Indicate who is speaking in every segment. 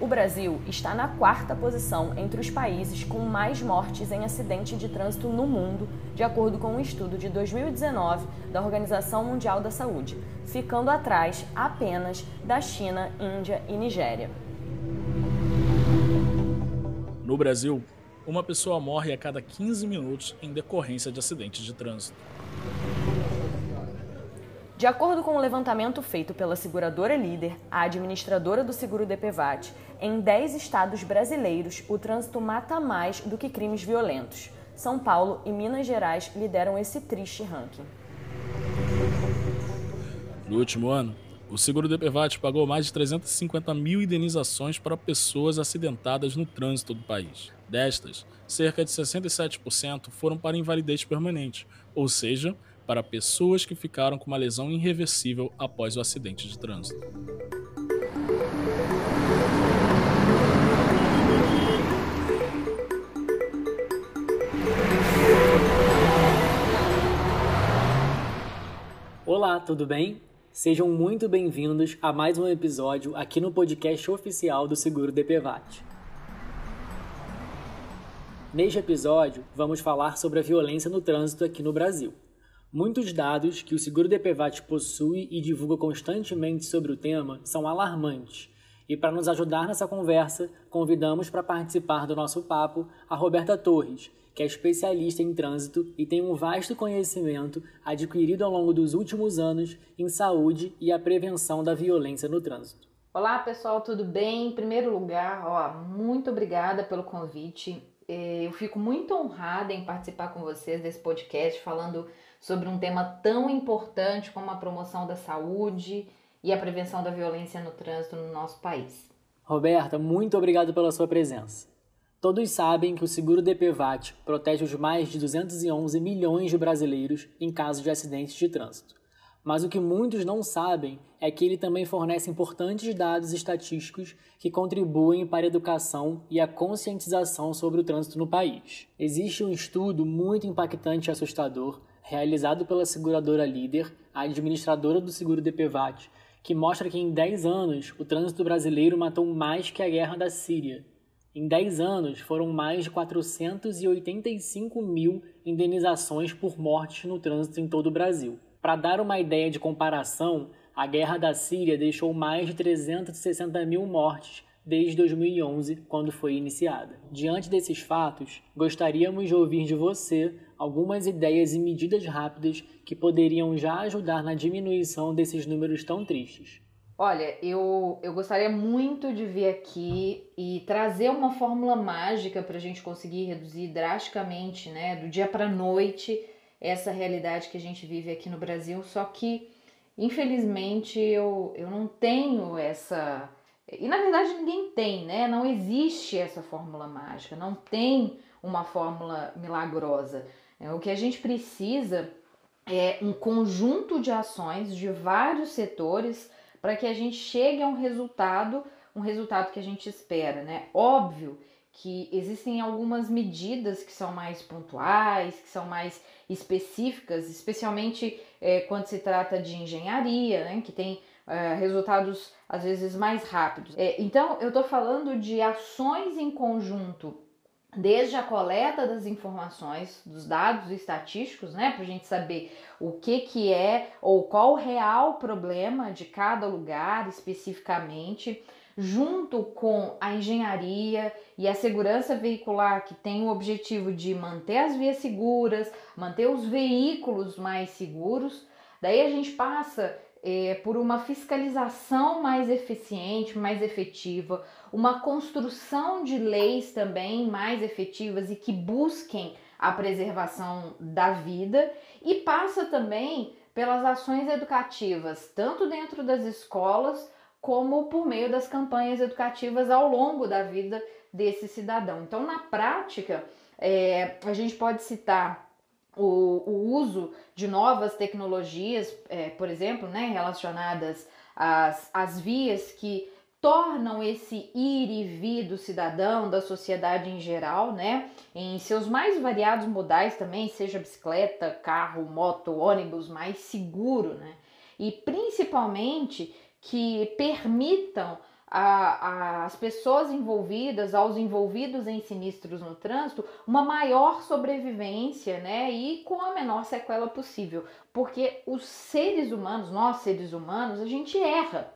Speaker 1: O Brasil está na quarta posição entre os países com mais mortes em acidente de trânsito no mundo, de acordo com um estudo de 2019 da Organização Mundial da Saúde, ficando atrás apenas da China, Índia e Nigéria.
Speaker 2: No Brasil, uma pessoa morre a cada 15 minutos em decorrência de acidentes de trânsito.
Speaker 1: De acordo com o levantamento feito pela seguradora líder, a administradora do seguro DPVAT, em 10 estados brasileiros, o trânsito mata mais do que crimes violentos. São Paulo e Minas Gerais lideram esse triste ranking.
Speaker 2: No último ano, o seguro DPVAT pagou mais de 350 mil indenizações para pessoas acidentadas no trânsito do país. Destas, cerca de 67% foram para invalidez permanente, ou seja, para pessoas que ficaram com uma lesão irreversível após o acidente de trânsito.
Speaker 3: Olá, tudo bem? Sejam muito bem-vindos a mais um episódio aqui no podcast oficial do Seguro DPVAT. Neste episódio, vamos falar sobre a violência no trânsito aqui no Brasil. Muitos dados que o Seguro DPVAT possui e divulga constantemente sobre o tema são alarmantes. E para nos ajudar nessa conversa, convidamos para participar do nosso papo a Roberta Torres, que é especialista em trânsito e tem um vasto conhecimento adquirido ao longo dos últimos anos em saúde e a prevenção da violência no trânsito.
Speaker 4: Olá pessoal, tudo bem? Em primeiro lugar, ó, muito obrigada pelo convite. É, eu fico muito honrada em participar com vocês desse podcast falando sobre um tema tão importante como a promoção da saúde e a prevenção da violência no trânsito no nosso país.
Speaker 3: Roberta, muito obrigado pela sua presença. Todos sabem que o seguro DPVAT protege os mais de 211 milhões de brasileiros em caso de acidentes de trânsito. Mas o que muitos não sabem é que ele também fornece importantes dados estatísticos que contribuem para a educação e a conscientização sobre o trânsito no país. Existe um estudo muito impactante e assustador realizado pela seguradora líder, a administradora do seguro DPVAT, que mostra que em 10 anos o trânsito brasileiro matou mais que a guerra da Síria. Em 10 anos foram mais de 485 mil indenizações por mortes no trânsito em todo o Brasil. Para dar uma ideia de comparação, a guerra da Síria deixou mais de 360 mil mortes desde 2011, quando foi iniciada. Diante desses fatos, gostaríamos de ouvir de você algumas ideias e medidas rápidas que poderiam já ajudar na diminuição desses números tão tristes.
Speaker 4: Olha, eu, eu gostaria muito de vir aqui e trazer uma fórmula mágica para a gente conseguir reduzir drasticamente, né, do dia para noite, essa realidade que a gente vive aqui no Brasil. Só que, infelizmente, eu, eu não tenho essa. E na verdade ninguém tem, né? Não existe essa fórmula mágica, não tem uma fórmula milagrosa. É, o que a gente precisa é um conjunto de ações de vários setores para que a gente chegue a um resultado, um resultado que a gente espera, né? Óbvio que existem algumas medidas que são mais pontuais, que são mais específicas, especialmente é, quando se trata de engenharia, né? Que tem é, resultados às vezes mais rápidos. É, então, eu estou falando de ações em conjunto desde a coleta das informações, dos dados estatísticos, né, para a gente saber o que, que é ou qual o real problema de cada lugar especificamente, junto com a engenharia e a segurança veicular, que tem o objetivo de manter as vias seguras, manter os veículos mais seguros. Daí a gente passa é, por uma fiscalização mais eficiente, mais efetiva, uma construção de leis também mais efetivas e que busquem a preservação da vida e passa também pelas ações educativas, tanto dentro das escolas como por meio das campanhas educativas ao longo da vida desse cidadão. Então, na prática, é, a gente pode citar o, o uso de novas tecnologias, é, por exemplo, né, relacionadas às, às vias que tornam esse ir e vir do cidadão, da sociedade em geral, né, em seus mais variados modais também, seja bicicleta, carro, moto, ônibus, mais seguro, né, e principalmente que permitam as pessoas envolvidas, aos envolvidos em sinistros no trânsito, uma maior sobrevivência, né? E com a menor sequela possível. Porque os seres humanos, nós seres humanos, a gente erra.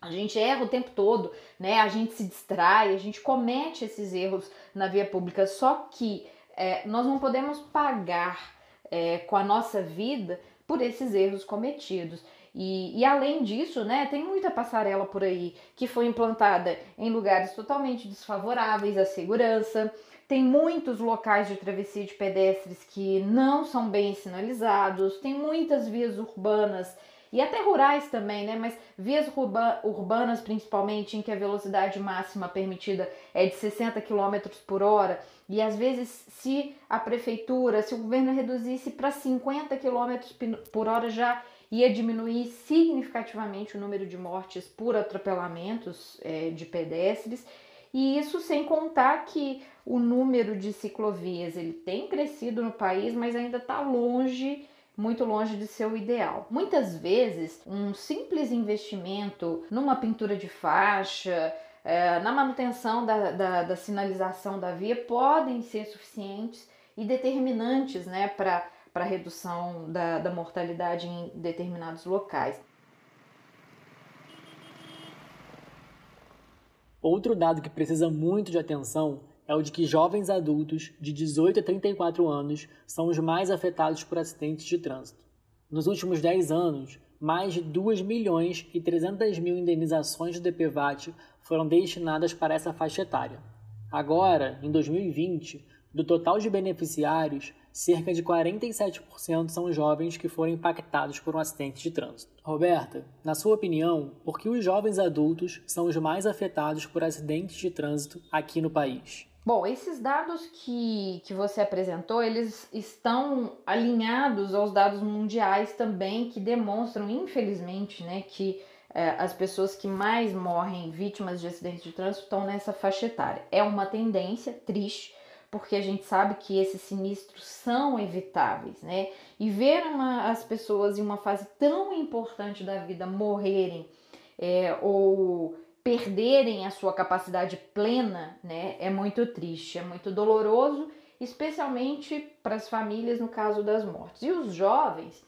Speaker 4: A gente erra o tempo todo, né? A gente se distrai, a gente comete esses erros na via pública. Só que é, nós não podemos pagar é, com a nossa vida por esses erros cometidos. E, e, além disso, né, tem muita passarela por aí que foi implantada em lugares totalmente desfavoráveis à segurança. Tem muitos locais de travessia de pedestres que não são bem sinalizados. Tem muitas vias urbanas e até rurais também, né? Mas vias urba urbanas, principalmente, em que a velocidade máxima permitida é de 60 km por hora. E às vezes, se a prefeitura, se o governo reduzisse para 50 km por hora, já ia diminuir significativamente o número de mortes por atropelamentos é, de pedestres. E isso sem contar que o número de ciclovias ele tem crescido no país, mas ainda está longe muito longe de ser o ideal. Muitas vezes, um simples investimento numa pintura de faixa, é, na manutenção da, da, da, sinalização da via, podem ser suficientes e determinantes né, para a redução da, da mortalidade em determinados locais.
Speaker 3: Outro dado que precisa muito de atenção é o de que jovens adultos de 18 a 34 anos são os mais afetados por acidentes de trânsito. Nos últimos 10 anos, mais de 2 milhões e 300 mil indenizações do DPVAT foram destinadas para essa faixa etária. Agora, em 2020, do total de beneficiários, cerca de 47% são jovens que foram impactados por um acidente de trânsito. Roberta, na sua opinião, por que os jovens adultos são os mais afetados por acidentes de trânsito aqui no país?
Speaker 4: Bom, esses dados que, que você apresentou, eles estão alinhados aos dados mundiais também, que demonstram, infelizmente, né, que é, as pessoas que mais morrem vítimas de acidentes de trânsito estão nessa faixa etária. É uma tendência triste, porque a gente sabe que esses sinistros são evitáveis, né? E ver uma, as pessoas em uma fase tão importante da vida morrerem é, ou perderem a sua capacidade plena, né, é muito triste, é muito doloroso, especialmente para as famílias no caso das mortes. E os jovens,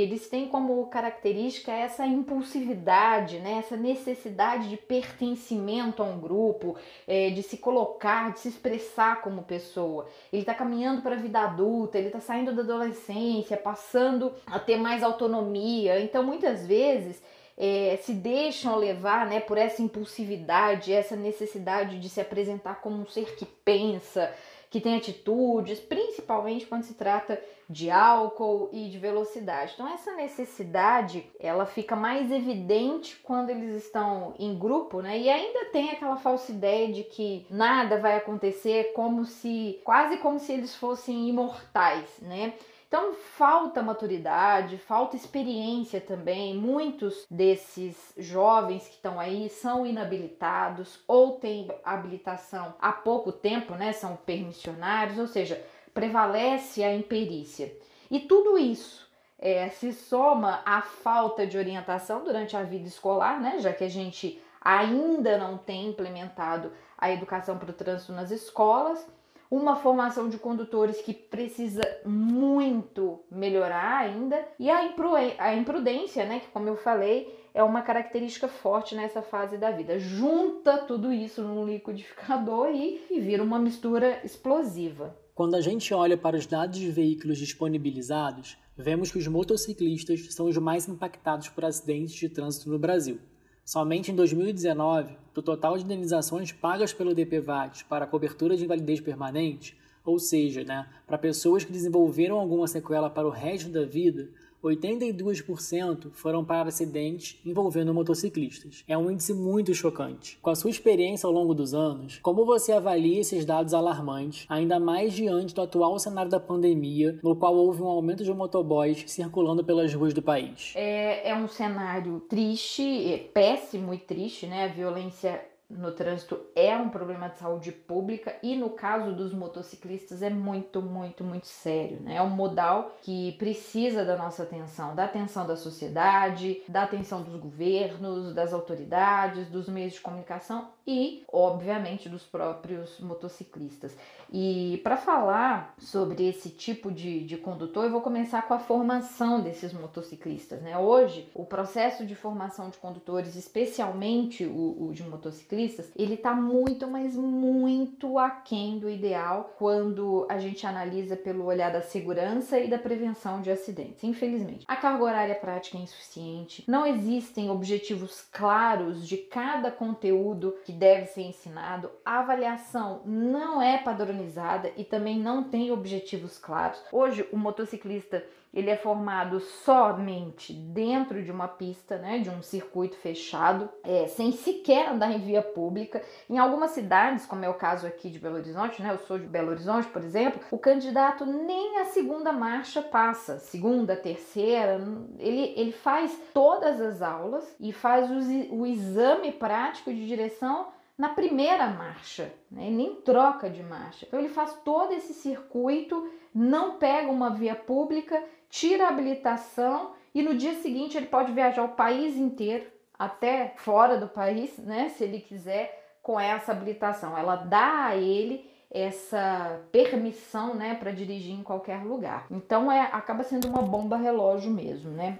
Speaker 4: eles têm como característica essa impulsividade, né, essa necessidade de pertencimento a um grupo, é, de se colocar, de se expressar como pessoa. Ele está caminhando para a vida adulta, ele está saindo da adolescência, passando a ter mais autonomia. Então, muitas vezes, é, se deixam levar né, por essa impulsividade, essa necessidade de se apresentar como um ser que pensa, que tem atitudes, principalmente quando se trata de álcool e de velocidade. Então essa necessidade, ela fica mais evidente quando eles estão em grupo, né? E ainda tem aquela falsa ideia de que nada vai acontecer como se quase como se eles fossem imortais, né? Então falta maturidade, falta experiência também. Muitos desses jovens que estão aí são inabilitados ou têm habilitação há pouco tempo, né? São permissionários, ou seja, prevalece a imperícia. E tudo isso é, se soma à falta de orientação durante a vida escolar, né? Já que a gente ainda não tem implementado a educação para o trânsito nas escolas uma formação de condutores que precisa muito melhorar ainda, e a, a imprudência, né, que como eu falei, é uma característica forte nessa fase da vida. Junta tudo isso num liquidificador e, e vira uma mistura explosiva.
Speaker 3: Quando a gente olha para os dados de veículos disponibilizados, vemos que os motociclistas são os mais impactados por acidentes de trânsito no Brasil. Somente em 2019, do total de indenizações pagas pelo DPVAT para cobertura de invalidez permanente, ou seja, né, para pessoas que desenvolveram alguma sequela para o resto da vida, 82% foram para acidentes envolvendo motociclistas. É um índice muito chocante. Com a sua experiência ao longo dos anos, como você avalia esses dados alarmantes, ainda mais diante do atual cenário da pandemia, no qual houve um aumento de motoboys circulando pelas ruas do país?
Speaker 4: É, é um cenário triste, é péssimo e triste, né? A violência no trânsito é um problema de saúde pública e no caso dos motociclistas é muito, muito, muito sério, né? É um modal que precisa da nossa atenção, da atenção da sociedade, da atenção dos governos, das autoridades, dos meios de comunicação e, obviamente, dos próprios motociclistas. E para falar sobre esse tipo de, de condutor, eu vou começar com a formação desses motociclistas, né? Hoje, o processo de formação de condutores, especialmente o, o de motociclistas, ciclistas, ele está muito, mas muito aquém do ideal quando a gente analisa pelo olhar da segurança e da prevenção de acidentes. Infelizmente, a carga horária prática é insuficiente, não existem objetivos claros de cada conteúdo que deve ser ensinado, a avaliação não é padronizada e também não tem objetivos claros. Hoje, o motociclista ele é formado somente dentro de uma pista, né, de um circuito fechado, é, sem sequer andar em via pública. Em algumas cidades, como é o caso aqui de Belo Horizonte, né, eu sou de Belo Horizonte, por exemplo, o candidato nem a segunda marcha passa, segunda, terceira, ele, ele faz todas as aulas e faz o, o exame prático de direção na primeira marcha, né? nem troca de marcha. Então ele faz todo esse circuito, não pega uma via pública tira a habilitação e no dia seguinte ele pode viajar o país inteiro, até fora do país, né, se ele quiser, com essa habilitação. Ela dá a ele essa permissão, né, para dirigir em qualquer lugar. Então é acaba sendo uma bomba relógio mesmo, né?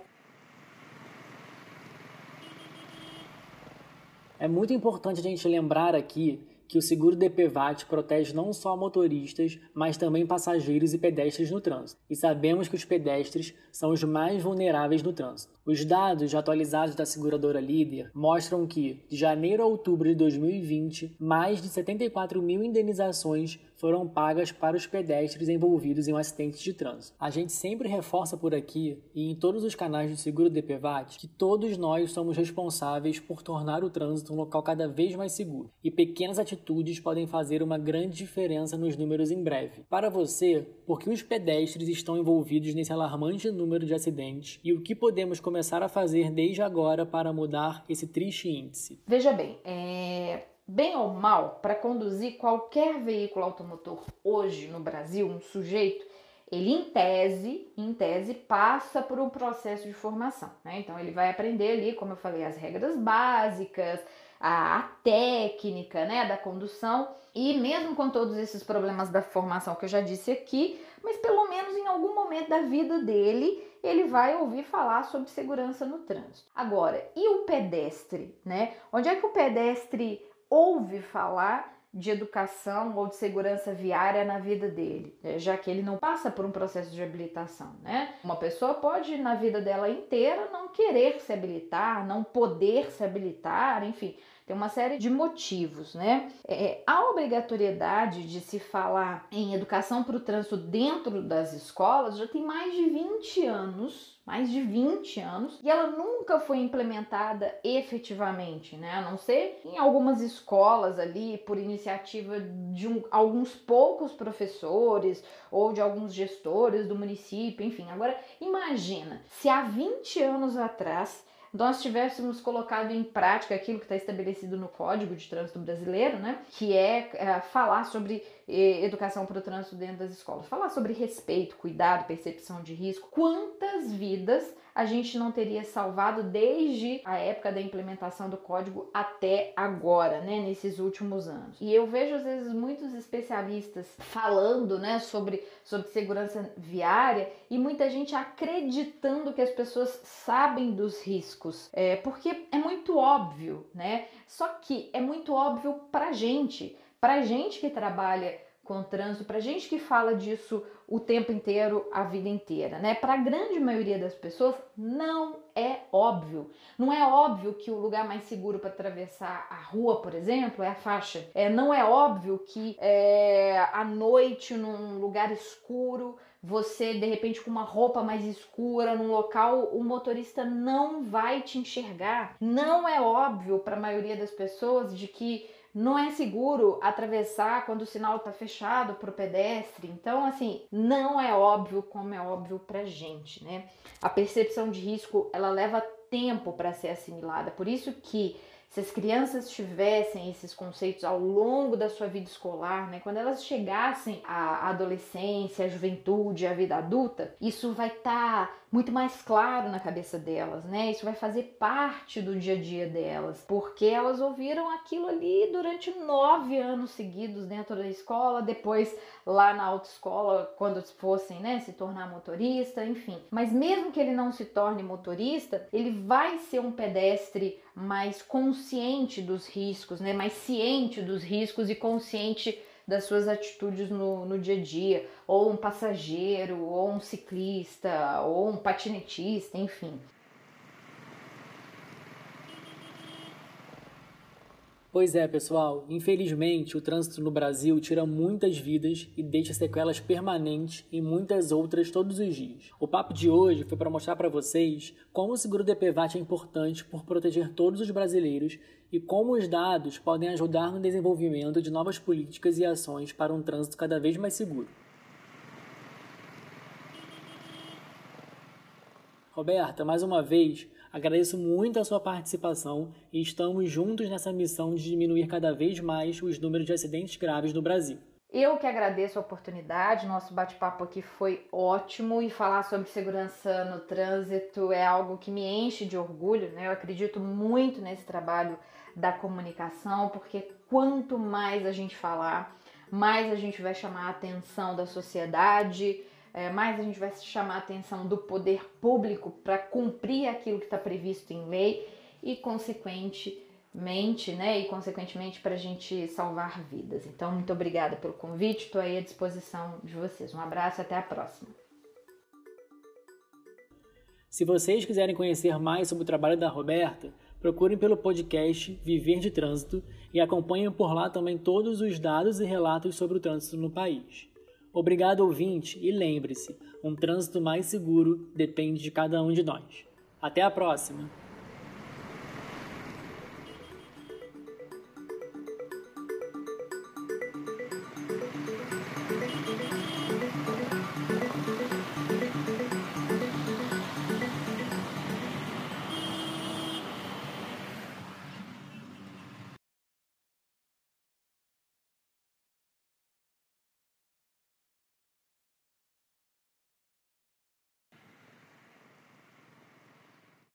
Speaker 3: É muito importante a gente lembrar aqui que o seguro DPVAT protege não só motoristas, mas também passageiros e pedestres no trânsito. E sabemos que os pedestres são os mais vulneráveis no trânsito. Os dados atualizados da seguradora líder mostram que, de janeiro a outubro de 2020, mais de 74 mil indenizações foram pagas para os pedestres envolvidos em um acidente de trânsito. A gente sempre reforça por aqui e em todos os canais do Seguro DPVAT que todos nós somos responsáveis por tornar o trânsito um local cada vez mais seguro e pequenas atitudes podem fazer uma grande diferença nos números em breve. Para você, porque os pedestres estão envolvidos nesse alarmante número de acidentes e o que podemos começar a fazer desde agora para mudar esse triste índice?
Speaker 4: Veja bem, é Bem ou mal, para conduzir qualquer veículo automotor hoje no Brasil, um sujeito, ele em tese, em tese, passa por um processo de formação. Né? Então ele vai aprender ali, como eu falei, as regras básicas, a, a técnica né, da condução, e mesmo com todos esses problemas da formação que eu já disse aqui, mas pelo menos em algum momento da vida dele, ele vai ouvir falar sobre segurança no trânsito. Agora, e o pedestre, né? Onde é que o pedestre ouve falar de educação ou de segurança viária na vida dele, né? já que ele não passa por um processo de habilitação, né? Uma pessoa pode na vida dela inteira não querer se habilitar, não poder se habilitar, enfim, tem uma série de motivos, né? É, a obrigatoriedade de se falar em educação para o trânsito dentro das escolas já tem mais de 20 anos, mais de 20 anos, e ela nunca foi implementada efetivamente, né? A não ser em algumas escolas ali, por iniciativa de um, alguns poucos professores ou de alguns gestores do município, enfim. Agora, imagina se há 20 anos atrás nós tivéssemos colocado em prática aquilo que está estabelecido no Código de Trânsito Brasileiro, né, que é, é falar sobre educação para o trânsito dentro das escolas, falar sobre respeito, cuidado, percepção de risco. Quantas vidas a gente não teria salvado desde a época da implementação do código até agora, né, nesses últimos anos. E eu vejo às vezes muitos especialistas falando, né, sobre, sobre segurança viária e muita gente acreditando que as pessoas sabem dos riscos, é, porque é muito óbvio, né? Só que é muito óbvio pra gente, pra gente que trabalha com trânsito, pra gente que fala disso o tempo inteiro, a vida inteira, né? Para a grande maioria das pessoas, não é óbvio. Não é óbvio que o lugar mais seguro para atravessar a rua, por exemplo, é a faixa. É, não é óbvio que é, à noite, num lugar escuro, você de repente com uma roupa mais escura, num local, o motorista não vai te enxergar. Não é óbvio para a maioria das pessoas de que não é seguro atravessar quando o sinal está fechado para o pedestre. Então, assim, não é óbvio como é óbvio para gente, né? A percepção de risco ela leva tempo para ser assimilada. Por isso que se as crianças tivessem esses conceitos ao longo da sua vida escolar, né, quando elas chegassem à adolescência, à juventude, à vida adulta, isso vai estar tá muito mais claro na cabeça delas, né? Isso vai fazer parte do dia a dia delas, porque elas ouviram aquilo ali durante nove anos seguidos dentro da escola, depois lá na autoescola, quando fossem, né, se tornar motorista, enfim. Mas mesmo que ele não se torne motorista, ele vai ser um pedestre mais consciente dos riscos, né? Mais ciente dos riscos e consciente das suas atitudes no, no dia a dia, ou um passageiro, ou um ciclista, ou um patinetista, enfim.
Speaker 3: Pois é, pessoal, infelizmente o trânsito no Brasil tira muitas vidas e deixa sequelas permanentes em muitas outras todos os dias. O papo de hoje foi para mostrar para vocês como o seguro DPVAT é importante por proteger todos os brasileiros e como os dados podem ajudar no desenvolvimento de novas políticas e ações para um trânsito cada vez mais seguro. Roberta, mais uma vez, Agradeço muito a sua participação e estamos juntos nessa missão de diminuir cada vez mais os números de acidentes graves no Brasil.
Speaker 4: Eu que agradeço a oportunidade, nosso bate-papo aqui foi ótimo e falar sobre segurança no trânsito é algo que me enche de orgulho, né? Eu acredito muito nesse trabalho da comunicação, porque quanto mais a gente falar, mais a gente vai chamar a atenção da sociedade, é, mais a gente vai chamar a atenção do poder público para cumprir aquilo que está previsto em lei e, consequentemente, né, e consequentemente para a gente salvar vidas. Então, muito obrigada pelo convite, estou aí à disposição de vocês. Um abraço até a próxima.
Speaker 3: Se vocês quiserem conhecer mais sobre o trabalho da Roberta, procurem pelo podcast Viver de Trânsito e acompanhem por lá também todos os dados e relatos sobre o trânsito no país. Obrigado, ouvinte, e lembre-se: um trânsito mais seguro depende de cada um de nós. Até a próxima!